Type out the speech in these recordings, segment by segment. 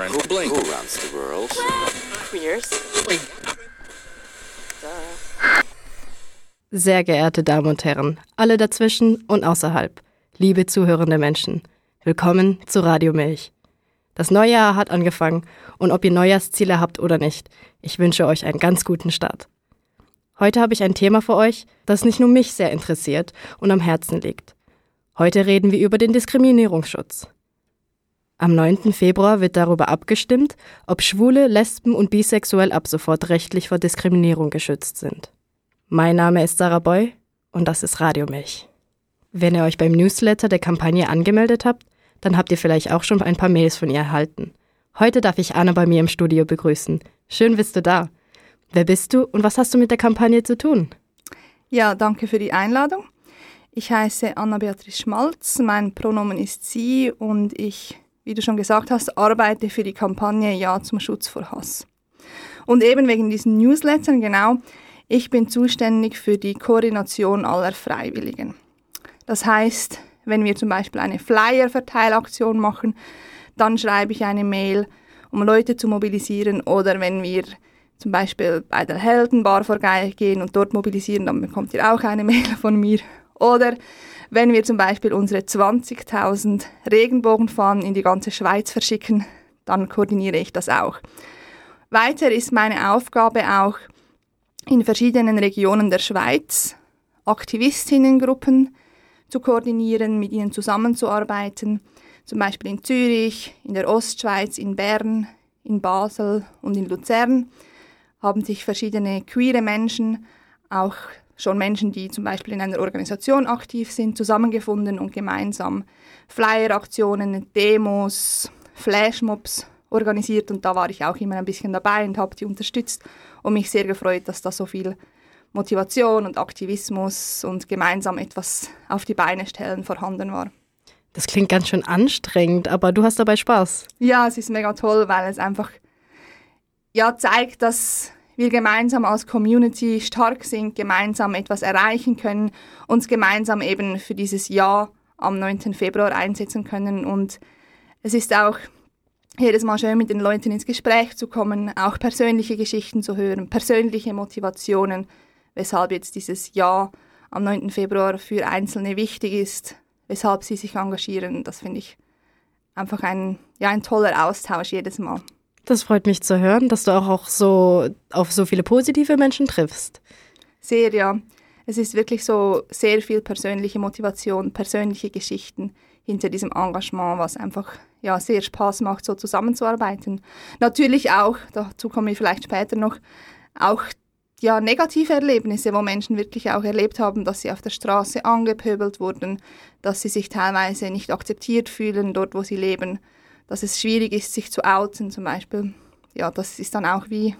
friend. Who, blink. Who runs the world? Queers. Sehr geehrte Damen und Herren, alle dazwischen und außerhalb, liebe zuhörende Menschen, willkommen zu Radio Milch. Das neue Jahr hat angefangen und ob ihr Neujahrsziele habt oder nicht, ich wünsche euch einen ganz guten Start. Heute habe ich ein Thema für euch, das nicht nur mich sehr interessiert und am Herzen liegt. Heute reden wir über den Diskriminierungsschutz. Am 9. Februar wird darüber abgestimmt, ob Schwule, Lesben und Bisexuell ab sofort rechtlich vor Diskriminierung geschützt sind. Mein Name ist Sarah Boy und das ist Radio Milch. Wenn ihr euch beim Newsletter der Kampagne angemeldet habt, dann habt ihr vielleicht auch schon ein paar Mails von ihr erhalten. Heute darf ich Anna bei mir im Studio begrüßen. Schön bist du da. Wer bist du und was hast du mit der Kampagne zu tun? Ja, danke für die Einladung. Ich heiße Anna-Beatrice Schmalz, mein Pronomen ist sie und ich wie du schon gesagt hast, arbeite für die Kampagne Ja zum Schutz vor Hass. Und eben wegen diesen Newslettern, genau, ich bin zuständig für die Koordination aller Freiwilligen. Das heißt, wenn wir zum Beispiel eine Flyer-Verteilaktion machen, dann schreibe ich eine Mail, um Leute zu mobilisieren. Oder wenn wir zum Beispiel bei der Heldenbar vorbeigehen und dort mobilisieren, dann bekommt ihr auch eine Mail von mir. Oder wenn wir zum Beispiel unsere 20.000 Regenbogenfahnen in die ganze Schweiz verschicken, dann koordiniere ich das auch. Weiter ist meine Aufgabe auch in verschiedenen Regionen der Schweiz Aktivistinnengruppen zu koordinieren, mit ihnen zusammenzuarbeiten. Zum Beispiel in Zürich, in der Ostschweiz, in Bern, in Basel und in Luzern haben sich verschiedene queere Menschen, auch schon Menschen, die zum Beispiel in einer Organisation aktiv sind, zusammengefunden und gemeinsam Flyer-Aktionen, Demos, Flashmobs organisiert und da war ich auch immer ein bisschen dabei und habe die unterstützt und mich sehr gefreut, dass da so viel Motivation und Aktivismus und gemeinsam etwas auf die Beine stellen vorhanden war. Das klingt ganz schön anstrengend, aber du hast dabei Spaß. Ja, es ist mega toll, weil es einfach ja zeigt, dass wir gemeinsam als Community stark sind, gemeinsam etwas erreichen können, uns gemeinsam eben für dieses Jahr am 9. Februar einsetzen können. Und es ist auch jedes Mal schön, mit den Leuten ins Gespräch zu kommen, auch persönliche Geschichten zu hören, persönliche Motivationen, weshalb jetzt dieses Jahr am 9. Februar für Einzelne wichtig ist, weshalb sie sich engagieren. Das finde ich einfach ein, ja, ein toller Austausch jedes Mal. Das freut mich zu hören, dass du auch, so auf so viele positive Menschen triffst. Sehr, ja. Es ist wirklich so sehr viel persönliche Motivation, persönliche Geschichten hinter diesem Engagement, was einfach ja, sehr Spaß macht, so zusammenzuarbeiten. Natürlich auch, dazu komme ich vielleicht später noch, auch ja, negative Erlebnisse, wo Menschen wirklich auch erlebt haben, dass sie auf der Straße angepöbelt wurden, dass sie sich teilweise nicht akzeptiert fühlen dort, wo sie leben dass es schwierig ist, sich zu outen zum Beispiel. Ja, das ist dann auch wie,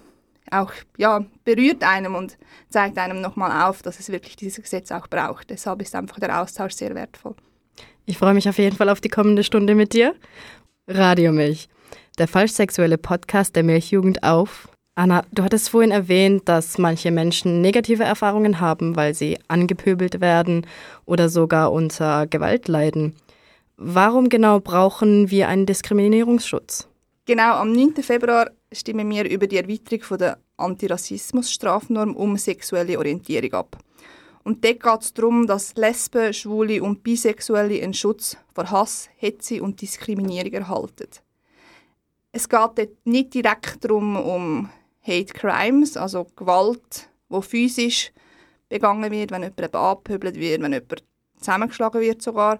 auch, ja, berührt einem und zeigt einem nochmal auf, dass es wirklich dieses Gesetz auch braucht. Deshalb ist einfach der Austausch sehr wertvoll. Ich freue mich auf jeden Fall auf die kommende Stunde mit dir. Radio Milch, der falsch sexuelle Podcast der Milchjugend auf. Anna, du hattest vorhin erwähnt, dass manche Menschen negative Erfahrungen haben, weil sie angepöbelt werden oder sogar unter Gewalt leiden. Warum genau brauchen wir einen Diskriminierungsschutz? Genau, am 9. Februar stimmen wir über die Erweiterung der Antirassismus-Strafnorm um sexuelle Orientierung ab. Und dort geht es darum, dass Lesben, Schwule und Bisexuelle einen Schutz vor Hass, Hetze und Diskriminierung erhalten. Es geht dort nicht direkt darum, um Hate Crimes, also Gewalt, wo physisch begangen wird, wenn jemand abgepöbelt wird, wenn jemand zusammengeschlagen wird sogar,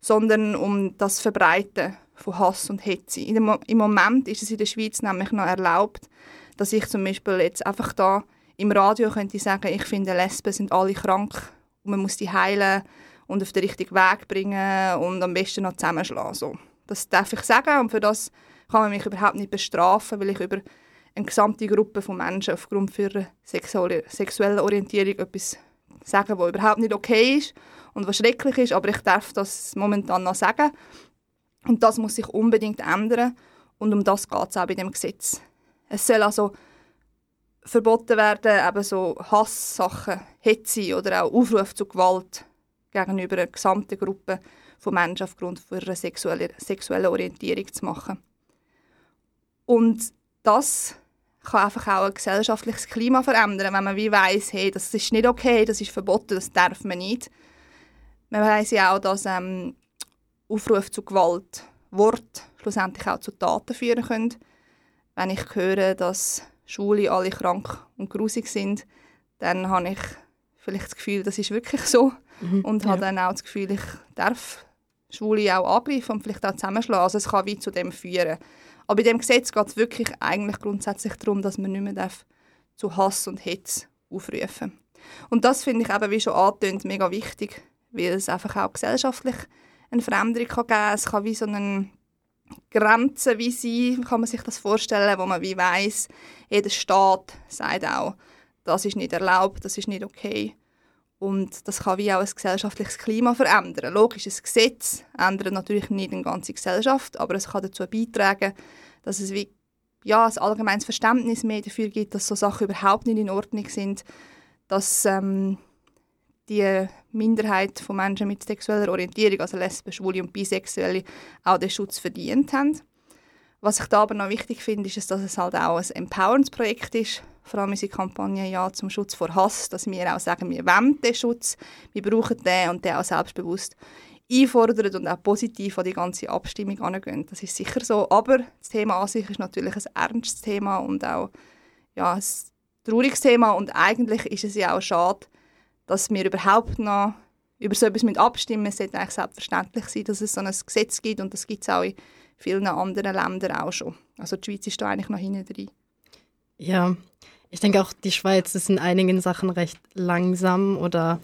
sondern um das Verbreiten von Hass und Hetze. Dem, Im Moment ist es in der Schweiz nämlich noch erlaubt, dass ich zum Beispiel jetzt einfach da im Radio könnte sagen, ich finde, Lesben sind alle krank und man muss die heilen und auf den richtigen Weg bringen und am besten noch zusammenschlagen. So. Das darf ich sagen und für das kann man mich überhaupt nicht bestrafen, weil ich über eine gesamte Gruppe von Menschen aufgrund ihrer sexuellen Orientierung etwas sagen, was überhaupt nicht okay ist und was schrecklich ist, aber ich darf das momentan noch sagen. Und das muss sich unbedingt ändern und um das geht es auch bei dem Gesetz. Es soll also verboten werden, eben so Hasssachen, Hetze oder auch Aufruf zu Gewalt gegenüber einer gesamten Gruppe von Menschen aufgrund ihrer sexuellen, sexuellen Orientierung zu machen. Und das kann einfach auch ein gesellschaftliches Klima verändern, wenn man wie weiss, hey, das ist nicht okay, das ist verboten, das darf man nicht. Man weiss ja auch, dass ähm, Aufrufe zu Gewalt, Wort schlussendlich auch zu Taten führen können. Wenn ich höre, dass Schwule alle krank und grusig sind, dann habe ich vielleicht das Gefühl, das ist wirklich so. Mhm, und ja. habe dann auch das Gefühl, ich darf Schwule auch angreifen und vielleicht auch zusammenschlagen. Also es kann wie zu dem führen. Aber bei dem Gesetz geht es wirklich eigentlich grundsätzlich darum, dass man nicht mehr darf zu Hass und Hetz aufrufen Und das finde ich eben, wie schon angetönt, mega wichtig, weil es einfach auch gesellschaftlich eine Veränderung kann geben kann. Es kann wie so eine Grenze wie sein, kann man sich das vorstellen, wo man wie weiß, jeder Staat sagt auch, das ist nicht erlaubt, das ist nicht okay. Und das kann wie auch ein gesellschaftliches Klima verändern. Logisch, ein Gesetz ändert natürlich nicht eine ganze Gesellschaft, aber es kann dazu beitragen, dass es wie ja, ein allgemeines Verständnis mehr dafür gibt, dass so Sachen überhaupt nicht in Ordnung sind, dass ähm, die Minderheit von Menschen mit sexueller Orientierung, also Lesben, Schwule und Bisexuelle, auch den Schutz verdient haben. Was ich da aber noch wichtig finde, ist, dass es halt auch ein Empowerance-Projekt ist, vor allem unsere Kampagne «Ja zum Schutz vor Hass», dass wir auch sagen, wir wollen den Schutz, wir brauchen den und den auch selbstbewusst einfordern und auch positiv an die ganze Abstimmung angehen. Das ist sicher so, aber das Thema an sich ist natürlich ein ernstes Thema und auch ja, ein trauriges Thema und eigentlich ist es ja auch schade, dass wir überhaupt noch über so etwas mit abstimmen. Sollte eigentlich selbstverständlich sein, dass es so ein Gesetz gibt und das gibt es auch in vielen anderen Ländern auch schon. Also die Schweiz ist da eigentlich noch hinten drin. Ja, ich denke auch, die Schweiz ist in einigen Sachen recht langsam oder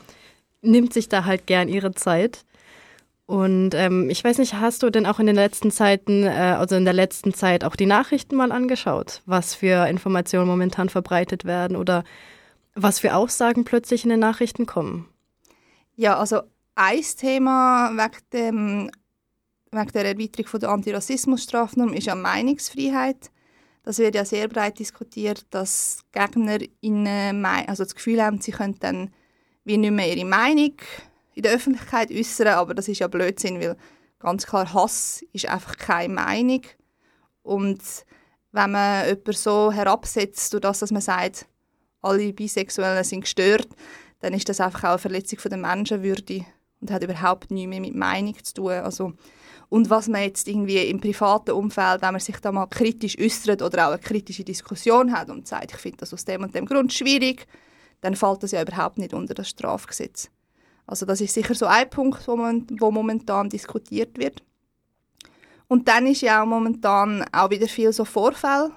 nimmt sich da halt gern ihre Zeit. Und ähm, ich weiß nicht, hast du denn auch in den letzten Zeiten, äh, also in der letzten Zeit auch die Nachrichten mal angeschaut, was für Informationen momentan verbreitet werden oder was für Aussagen plötzlich in den Nachrichten kommen? Ja, also ein Thema wegen, dem, wegen der Erweiterung der Antirassismusstrafnorm ist ja Meinungsfreiheit. Das wird ja sehr breit diskutiert, dass Gegner in, also das Gefühl haben, sie können dann wie nicht mehr ihre Meinung in der Öffentlichkeit äußern, aber das ist ja Blödsinn, weil ganz klar Hass ist einfach keine Meinung und wenn man jemanden so herabsetzt, durch das, dass man sagt, alle Bisexuellen sind gestört, dann ist das einfach auch eine Verletzung von der Menschenwürde und hat überhaupt nichts mehr mit Meinung zu tun. Also und was man jetzt irgendwie im privaten Umfeld, wenn man sich da mal kritisch äußert oder auch eine kritische Diskussion hat und sagt, ich finde das aus dem und dem Grund schwierig, dann fällt das ja überhaupt nicht unter das Strafgesetz. Also das ist sicher so ein Punkt, wo, man, wo momentan diskutiert wird. Und dann ist ja auch momentan auch wieder viel so Vorfälle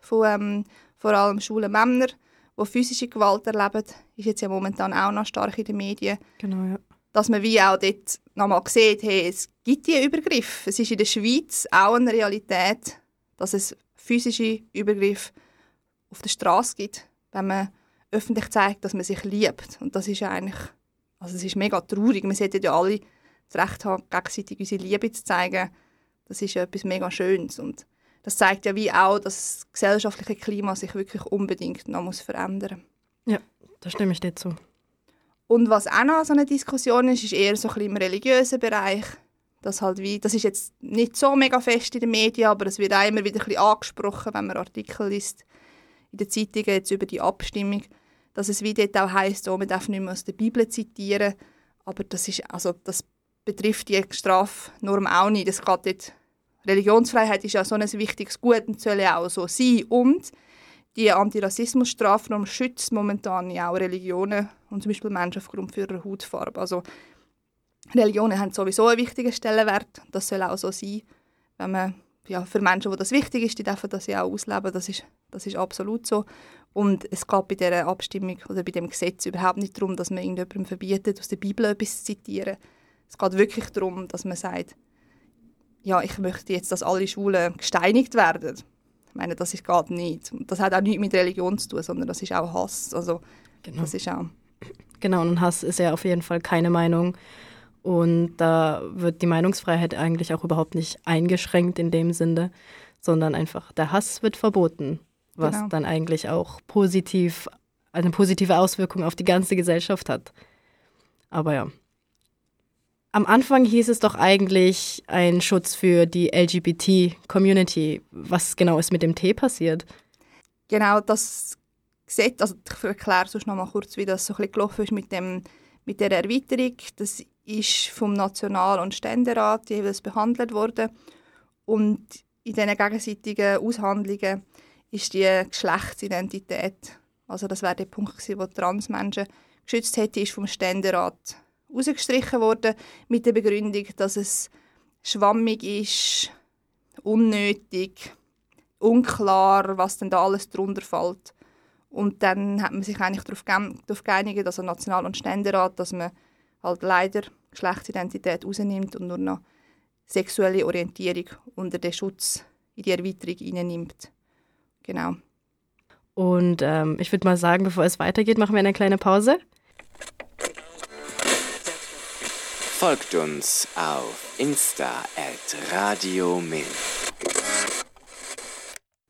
von ähm, vor allem schwulen Männern, die physische Gewalt erleben, ist jetzt ja momentan auch noch stark in den Medien. Genau, ja dass man wie auch dort nochmal sieht, hey, es gibt diese Übergriffe. Es ist in der Schweiz auch eine Realität, dass es physische Übergriffe auf der Straße gibt, wenn man öffentlich zeigt, dass man sich liebt. Und das ist ja eigentlich, also es ist mega traurig. Wir sollten ja alle das Recht haben, gegenseitig unsere Liebe zu zeigen. Das ist ja etwas mega Schönes. Und das zeigt ja wie auch, dass das gesellschaftliche Klima sich wirklich unbedingt noch muss verändern muss. Ja, da stimme ich dir zu. Und was auch noch so eine Diskussion ist, ist eher so ein bisschen im religiösen Bereich. Das, halt wie, das ist jetzt nicht so mega fest in den Medien, aber es wird auch immer wieder ein bisschen angesprochen, wenn man Artikel liest in den Zeitungen jetzt über die Abstimmung, dass es wie dort auch heisst, oh, man darf nicht mehr aus der Bibel zitieren, aber das, ist, also, das betrifft die Strafnorm auch nicht. Das geht dort, Religionsfreiheit ist ja so ein wichtiges Gut und soll ja auch so sein. Und die Antirassismus-Strafnorm schützt momentan ja auch Religionen und zum Beispiel Menschen aufgrund ihrer Hautfarbe. Also Religionen haben sowieso einen wichtigen Stellenwert. Das soll auch so sein. Wenn man, ja, für Menschen, wo das wichtig ist, die dürfen das ja auch ausleben. Das ist, das ist absolut so. Und es geht bei dieser Abstimmung oder bei dem Gesetz überhaupt nicht darum, dass man irgendjemandem verbietet, aus der Bibel etwas zu zitieren. Es geht wirklich darum, dass man sagt, ja, ich möchte jetzt, dass alle Schwulen gesteinigt werden. Ich meine, das ist geht nicht. Und das hat auch nichts mit Religion zu tun, sondern das ist auch Hass. Also genau. das ist auch... Genau, und Hass ist ja auf jeden Fall keine Meinung. Und da wird die Meinungsfreiheit eigentlich auch überhaupt nicht eingeschränkt in dem Sinne, sondern einfach der Hass wird verboten, was genau. dann eigentlich auch positiv, eine positive Auswirkung auf die ganze Gesellschaft hat. Aber ja. Am Anfang hieß es doch eigentlich ein Schutz für die LGBT-Community. Was genau ist mit dem T passiert? Genau, das Gesetz, also ich erkläre sonst noch mal kurz, wie das so ein bisschen gelaufen ist mit, dem, mit der Erweiterung. Das ist vom National- und Ständerat jeweils behandelt worden und in diesen gegenseitigen Aushandlungen ist die Geschlechtsidentität, also das wäre der Punkt gewesen, wo Transmenschen geschützt hätte, ist vom Ständerat rausgestrichen worden mit der Begründung, dass es schwammig ist, unnötig, unklar, was denn da alles drunter fällt. Und dann hat man sich eigentlich darauf, darauf geeinigt, also National- und Ständerat, dass man halt leider Geschlechtsidentität rausnimmt und nur noch sexuelle Orientierung unter den Schutz in die Erweiterung hineinnimmt. Genau. Und ähm, ich würde mal sagen, bevor es weitergeht, machen wir eine kleine Pause. Folgt uns auf Insta at Radio Milch.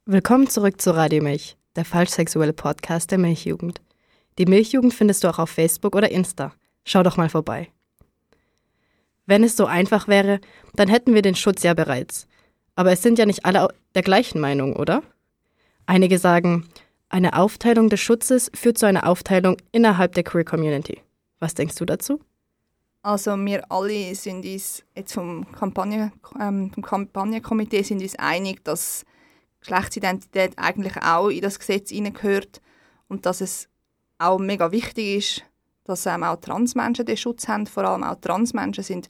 Willkommen zurück zu Radio Milch, der falschsexuelle Podcast der Milchjugend. Die Milchjugend findest du auch auf Facebook oder Insta. Schau doch mal vorbei. Wenn es so einfach wäre, dann hätten wir den Schutz ja bereits. Aber es sind ja nicht alle der gleichen Meinung, oder? Einige sagen, eine Aufteilung des Schutzes führt zu einer Aufteilung innerhalb der Queer Community. Was denkst du dazu? Also wir alle sind uns jetzt vom, Kampagne, ähm, vom Kampagnenkomitee sind uns einig, dass Geschlechtsidentität eigentlich auch in das Gesetz hineingehört und dass es auch mega wichtig ist, dass ähm, auch Transmenschen den Schutz haben. Vor allem auch Transmenschen sind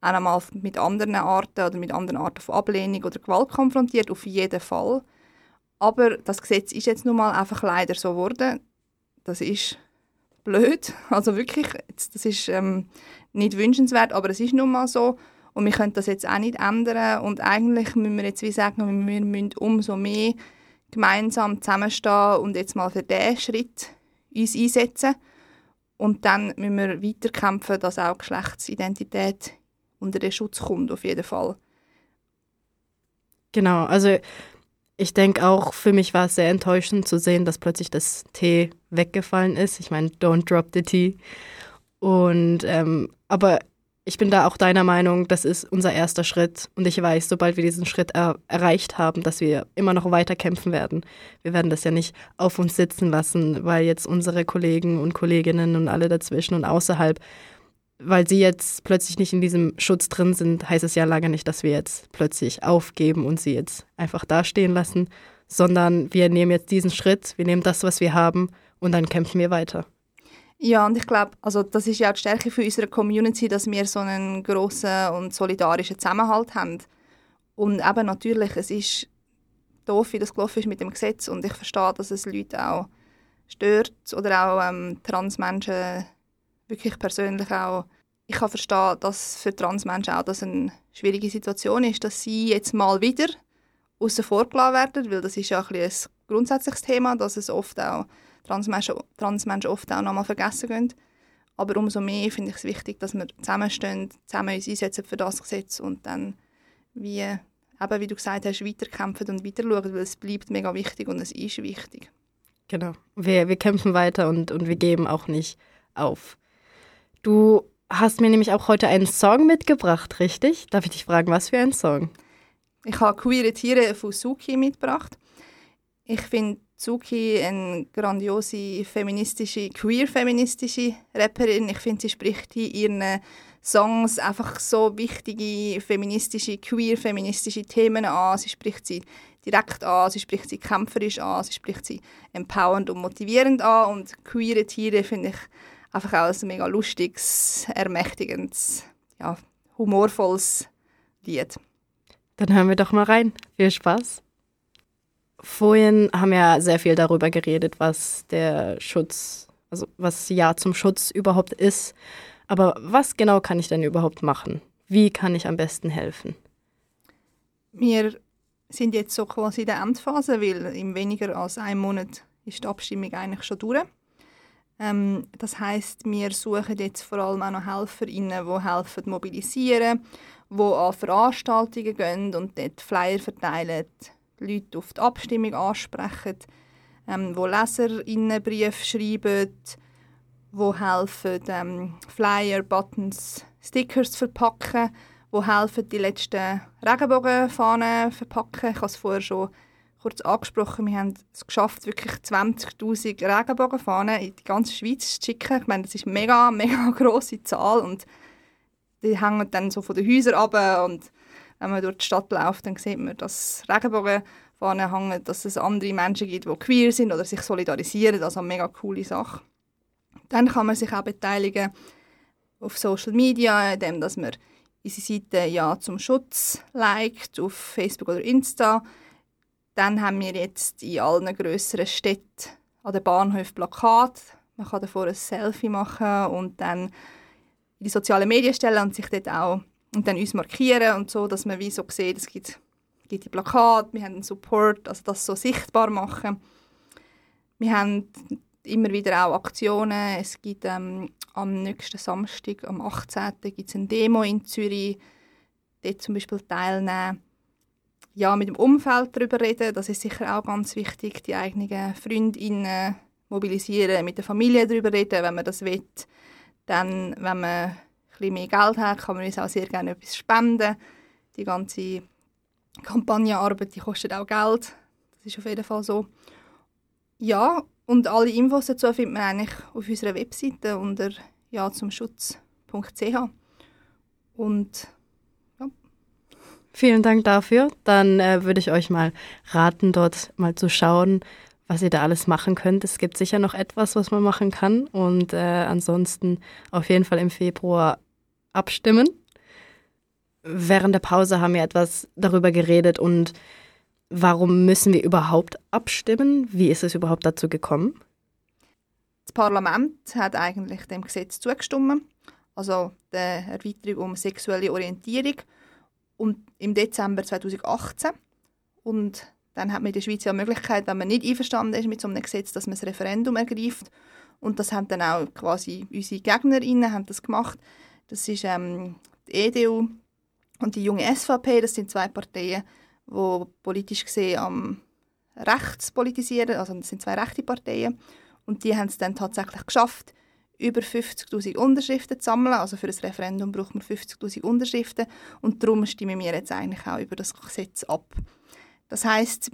auch einmal mit anderen Arten oder mit anderen Arten von Ablehnung oder Gewalt konfrontiert, auf jeden Fall. Aber das Gesetz ist jetzt nun mal einfach leider so geworden. Das ist blöd. Also wirklich, das ist ähm, nicht wünschenswert, aber es ist nun mal so. Und wir können das jetzt auch nicht ändern. Und eigentlich müssen wir jetzt wie sagen, wir müssen umso mehr gemeinsam zusammenstehen und jetzt mal für diesen Schritt uns einsetzen. Und dann müssen wir weiterkämpfen, dass auch Geschlechtsidentität unter den Schutz kommt, auf jeden Fall. Genau, also ich denke auch, für mich war es sehr enttäuschend zu sehen, dass plötzlich das T weggefallen ist. Ich meine, don't drop the T. Und ähm, aber ich bin da auch deiner Meinung, das ist unser erster Schritt. Und ich weiß, sobald wir diesen Schritt er erreicht haben, dass wir immer noch weiter kämpfen werden. Wir werden das ja nicht auf uns sitzen lassen, weil jetzt unsere Kollegen und Kolleginnen und alle dazwischen und außerhalb weil sie jetzt plötzlich nicht in diesem Schutz drin sind, heißt es ja lange nicht, dass wir jetzt plötzlich aufgeben und sie jetzt einfach dastehen lassen, sondern wir nehmen jetzt diesen Schritt, wir nehmen das, was wir haben und dann kämpfen wir weiter. Ja, und ich glaube, also das ist ja auch die Stärke für unsere Community, dass wir so einen großen und solidarischen Zusammenhalt haben. Und eben natürlich, es ist doof, wie das gelaufen ist mit dem Gesetz und ich verstehe, dass es Leute auch stört oder auch ähm, Transmenschen wirklich persönlich auch, ich kann verstehen, dass für Transmenschen auch das eine schwierige Situation ist, dass sie jetzt mal wieder außen vor werden, weil das ist ja ein, ein grundsätzliches Thema, dass es oft auch Transmenschen, Transmenschen oft auch nochmal vergessen gehen. Aber umso mehr finde ich es wichtig, dass wir zusammenstehen, zusammen uns einsetzen für das Gesetz und dann, wie, eben, wie du gesagt hast, weiterkämpfen und weiter schauen, weil es bleibt mega wichtig und es ist wichtig. Genau. Wir, wir kämpfen weiter und, und wir geben auch nicht auf. Du hast mir nämlich auch heute einen Song mitgebracht, richtig? Darf ich dich fragen, was für ein Song? Ich habe Queere Tiere von Suki mitgebracht. Ich finde Suki eine grandiose feministische, queer-feministische Rapperin. Ich finde, sie spricht in ihren Songs einfach so wichtige feministische, queer-feministische Themen an. Sie spricht sie direkt an, sie spricht sie kämpferisch an, sie spricht sie empowernd und motivierend an. Und queere Tiere finde ich einfach auch ein mega lustiges, ermächtigendes, ja, humorvolles Lied. Dann hören wir doch mal rein. Viel Spaß. Vorhin haben wir sehr viel darüber geredet, was der Schutz, also was Ja zum Schutz überhaupt ist. Aber was genau kann ich denn überhaupt machen? Wie kann ich am besten helfen? Wir sind jetzt so quasi in der Endphase, weil in weniger als einem Monat ist die Abstimmung eigentlich schon durch. Ähm, das heißt, wir suchen jetzt vor allem auch noch HelferInnen, die helfen mobilisieren, die an Veranstaltungen gehen und dort Flyer verteilen, Leute auf die Abstimmung ansprechen, ähm, wo LeserInnen Briefe schreiben, die helfen, ähm, Flyer, Buttons Stickers zu verpacken, die helfen, die letzten Regenbogenfahnen verpacken. Ich habe es vorher schon kurz angesprochen, wir haben es geschafft, wirklich 20'000 Regenbogenfahnen in die ganze Schweiz zu schicken. Ich meine, das ist eine mega, mega grosse Zahl und die hängen dann so von den Häusern ab und wenn man durch die Stadt läuft, dann sieht man, dass Regenbogenfahnen hängen, dass es andere Menschen gibt, die queer sind oder sich solidarisieren. Also eine mega coole Sache. Dann kann man sich auch beteiligen auf Social Media, indem dass man unsere Seite «Ja zum Schutz» liked auf Facebook oder Insta. Dann haben wir jetzt in allen grösseren Städten an den Bahnhöfen Plakat. Man kann davor ein Selfie machen und dann in die sozialen Medien stellen und sich dort auch und dann uns markieren und so, dass man wie so sieht, es gibt, gibt die Plakate, wir haben einen Support, also das so sichtbar machen. Wir haben immer wieder auch Aktionen. Es gibt ähm, am nächsten Samstag, am 18. gibt es eine Demo in Zürich. Dort zum Beispiel teilnehmen. Ja, mit dem Umfeld darüber reden, das ist sicher auch ganz wichtig. Die eigenen Freundinnen mobilisieren, mit der Familie darüber reden, wenn man das will. Dann, wenn man ein bisschen mehr Geld hat, kann man uns auch sehr gerne etwas spenden. Die ganze Kampagnenarbeit, die kostet auch Geld. Das ist auf jeden Fall so. Ja, und alle Infos dazu findet man eigentlich auf unserer Webseite unter ja zum Schutz.ch. Und. Vielen Dank dafür. Dann äh, würde ich euch mal raten, dort mal zu schauen, was ihr da alles machen könnt. Es gibt sicher noch etwas, was man machen kann. Und äh, ansonsten auf jeden Fall im Februar abstimmen. Während der Pause haben wir etwas darüber geredet und Warum müssen wir überhaupt abstimmen? Wie ist es überhaupt dazu gekommen? Das Parlament hat eigentlich dem Gesetz zugestimmt, also der Erweiterung um sexuelle Orientierung, und im Dezember 2018. Und dann hat man in der Schweiz ja die Möglichkeit, wenn man nicht einverstanden ist mit so einem Gesetz, dass man das Referendum ergreift. Und das haben dann auch quasi unsere GegnerInnen haben das gemacht. Das ist ähm, die EDU und die junge SVP, das sind zwei Parteien, wo politisch gesehen am rechts politisieren, also das sind zwei rechte Parteien und die haben es dann tatsächlich geschafft, über 50'000 Unterschriften zu sammeln. Also für ein Referendum braucht man 50'000 Unterschriften und darum stimmen wir jetzt eigentlich auch über das Gesetz ab. Das heißt,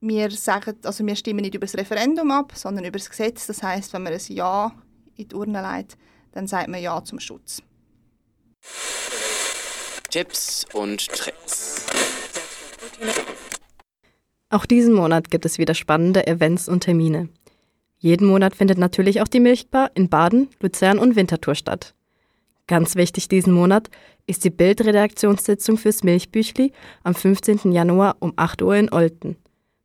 wir sagen, also wir stimmen nicht über das Referendum ab, sondern über das Gesetz. Das heißt, wenn man ein Ja in die Urne legt, dann sagt man Ja zum Schutz. Tipps und Tricks. Auch diesen Monat gibt es wieder spannende Events und Termine. Jeden Monat findet natürlich auch die Milchbar in Baden, Luzern und Winterthur statt. Ganz wichtig diesen Monat ist die Bildredaktionssitzung fürs Milchbüchli am 15. Januar um 8 Uhr in Olten.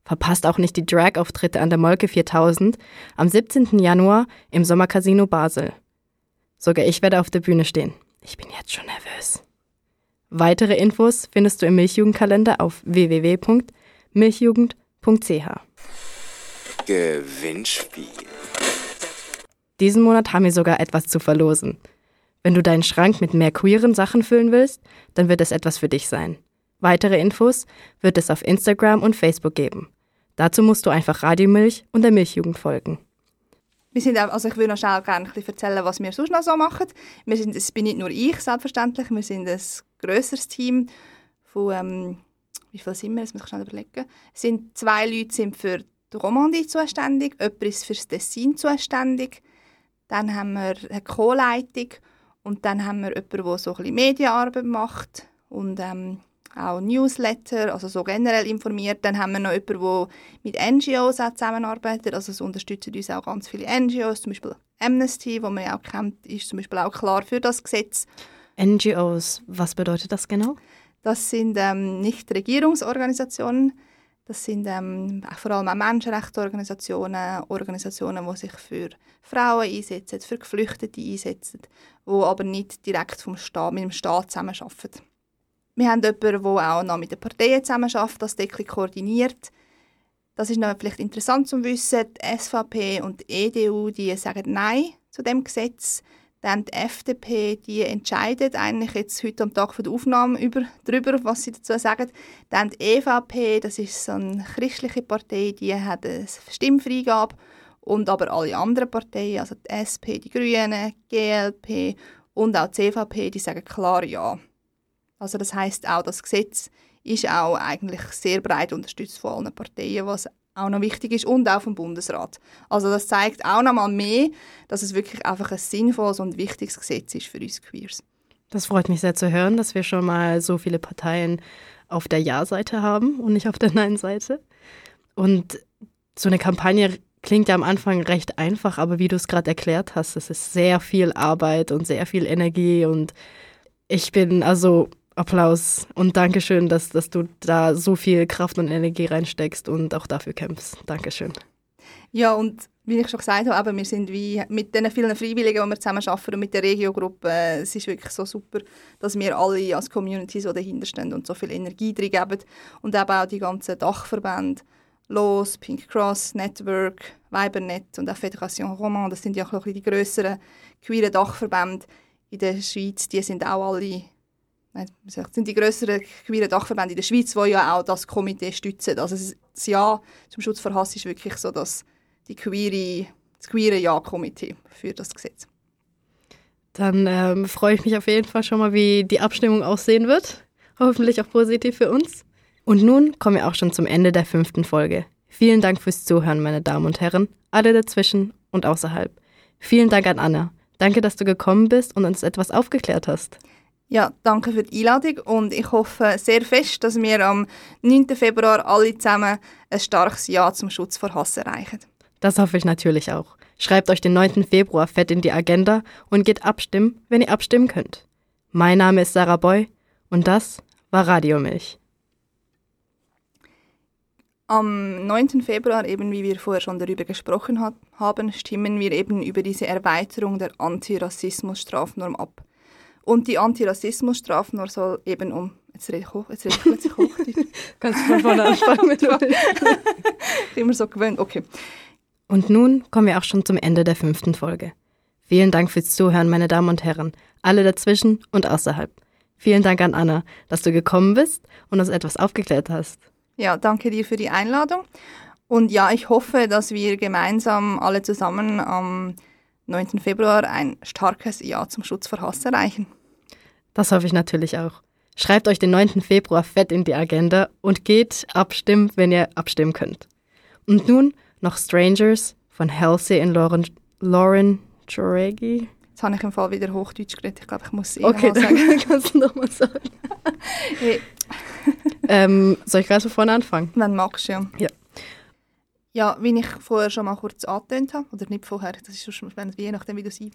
Verpasst auch nicht die Drag-Auftritte an der Molke 4000 am 17. Januar im Sommercasino Basel. Sogar ich werde auf der Bühne stehen. Ich bin jetzt schon nervös. Weitere Infos findest du im Milchjugendkalender auf www.milchjugend.ch. Gewinnspiel. Diesen Monat haben wir sogar etwas zu verlosen. Wenn du deinen Schrank mit mehr queeren Sachen füllen willst, dann wird es etwas für dich sein. Weitere Infos wird es auf Instagram und Facebook geben. Dazu musst du einfach Radiomilch und der Milchjugend folgen. Wir sind auch, also ich will noch schnell gerne erzählen, was wir sonst noch so machen. Wir sind, es bin nicht nur ich, selbstverständlich. Wir sind ein grösseres Team von, ähm, wie viel sind wir, das muss ich schnell überlegen. Es sind zwei Leute sind für die Romandie zuständig, jemand ist für das Tessin zuständig, dann haben wir eine Co-Leitung und dann haben wir jemanden, der so ein bisschen Medienarbeit macht und ähm, auch Newsletter, also so generell informiert. Dann haben wir noch jemanden, der mit NGOs auch zusammenarbeitet, also es unterstützen uns auch ganz viele NGOs, zum Beispiel Amnesty, wo man ja auch kennt, ist zum Beispiel auch klar für das Gesetz. NGOs, was bedeutet das genau? Das sind ähm, Nichtregierungsorganisationen. Das sind ähm, vor allem auch Menschenrechtsorganisationen, Organisationen, die sich für Frauen einsetzen, für Geflüchtete einsetzen, die aber nicht direkt vom Staat, mit dem Staat zusammenarbeiten. Wir haben jemanden, der auch noch mit den Parteien zusammenarbeitet, das koordiniert. Das ist noch vielleicht interessant zu wissen. Die SVP und die EDU die sagen Nein zu dem Gesetz. Dann die FDP, die entscheidet eigentlich jetzt heute am Tag der Aufnahme über, darüber, was sie dazu sagen. Dann die EVP, das ist so eine christliche Partei, die hat eine Stimmfreigabe. Und aber alle anderen Parteien, also die SP, die Grünen, GLP Und auch die CVP, die sagen klar ja. Also das heißt auch, das Gesetz ist auch eigentlich sehr breit unterstützt von allen Parteien, was auch noch wichtig ist und auch vom Bundesrat. Also das zeigt auch noch mal mehr, dass es wirklich einfach ein sinnvolles und wichtiges Gesetz ist für uns Queers. Das freut mich sehr zu hören, dass wir schon mal so viele Parteien auf der Ja-Seite haben und nicht auf der Nein-Seite. Und so eine Kampagne klingt ja am Anfang recht einfach, aber wie du es gerade erklärt hast, es ist sehr viel Arbeit und sehr viel Energie und ich bin also Applaus und Dankeschön, dass, dass du da so viel Kraft und Energie reinsteckst und auch dafür kämpfst. Dankeschön. Ja, und wie ich schon gesagt habe, wir sind wie mit den vielen Freiwilligen, die wir zusammen arbeiten und mit der Regiogruppe, es ist wirklich so super, dass wir alle als Community so dahinter stehen und so viel Energie drin geben und eben auch die ganzen Dachverbände, LOS, Pink Cross, Network, Weibernet und auch Fédération Roman, das sind ja auch die grösseren queeren Dachverbände in der Schweiz, die sind auch alle das sind die grösseren queeren Dachverbände in der Schweiz, die ja auch das Komitee stützen. Also das Ja zum Schutz vor Hass ist wirklich so, dass die queere, das queere Ja-Komitee für das Gesetz. Dann ähm, freue ich mich auf jeden Fall schon mal, wie die Abstimmung aussehen wird. Hoffentlich auch positiv für uns. Und nun kommen wir auch schon zum Ende der fünften Folge. Vielen Dank fürs Zuhören, meine Damen und Herren, alle dazwischen und außerhalb. Vielen Dank an Anna. Danke, dass du gekommen bist und uns etwas aufgeklärt hast. Ja, danke für die Einladung und ich hoffe sehr fest, dass wir am 9. Februar alle zusammen ein starkes Ja zum Schutz vor Hass erreichen. Das hoffe ich natürlich auch. Schreibt euch den 9. Februar fett in die Agenda und geht abstimmen, wenn ihr abstimmen könnt. Mein Name ist Sarah Boy und das war Radiomilch. Am 9. Februar, eben wie wir vorher schon darüber gesprochen hat, haben, stimmen wir eben über diese Erweiterung der Antirassismus-Strafnorm ab. Und die Antirassismus-Strafnorm soll eben um. Jetzt rede ich, hoch, jetzt rede ich plötzlich Hochdeutsch. Kannst du von vorne anfangen mit Ich bin immer so gewöhnt. Okay. Und nun kommen wir auch schon zum Ende der fünften Folge. Vielen Dank fürs Zuhören, meine Damen und Herren, alle dazwischen und außerhalb. Vielen Dank an Anna, dass du gekommen bist und uns etwas aufgeklärt hast. Ja, danke dir für die Einladung. Und ja, ich hoffe, dass wir gemeinsam alle zusammen am 9. Februar ein starkes Ja zum Schutz vor Hass erreichen. Das hoffe ich natürlich auch. Schreibt euch den 9. Februar fett in die Agenda und geht abstimmen, wenn ihr abstimmen könnt. Und nun noch Strangers von Halsey und Lauren, Lauren Joregi. Jetzt habe ich im Fall wieder Hochdeutsch geredet. Ich glaube, ich muss es Okay, sagen. dann kannst du nochmal sagen. hey. ähm, soll ich gleich von vorne anfangen? Wenn magst, ja. Ja. Ja, wie ich vorher schon mal kurz angetönt habe, oder nicht vorher, das ist schon spannend, je nachdem, wie du sie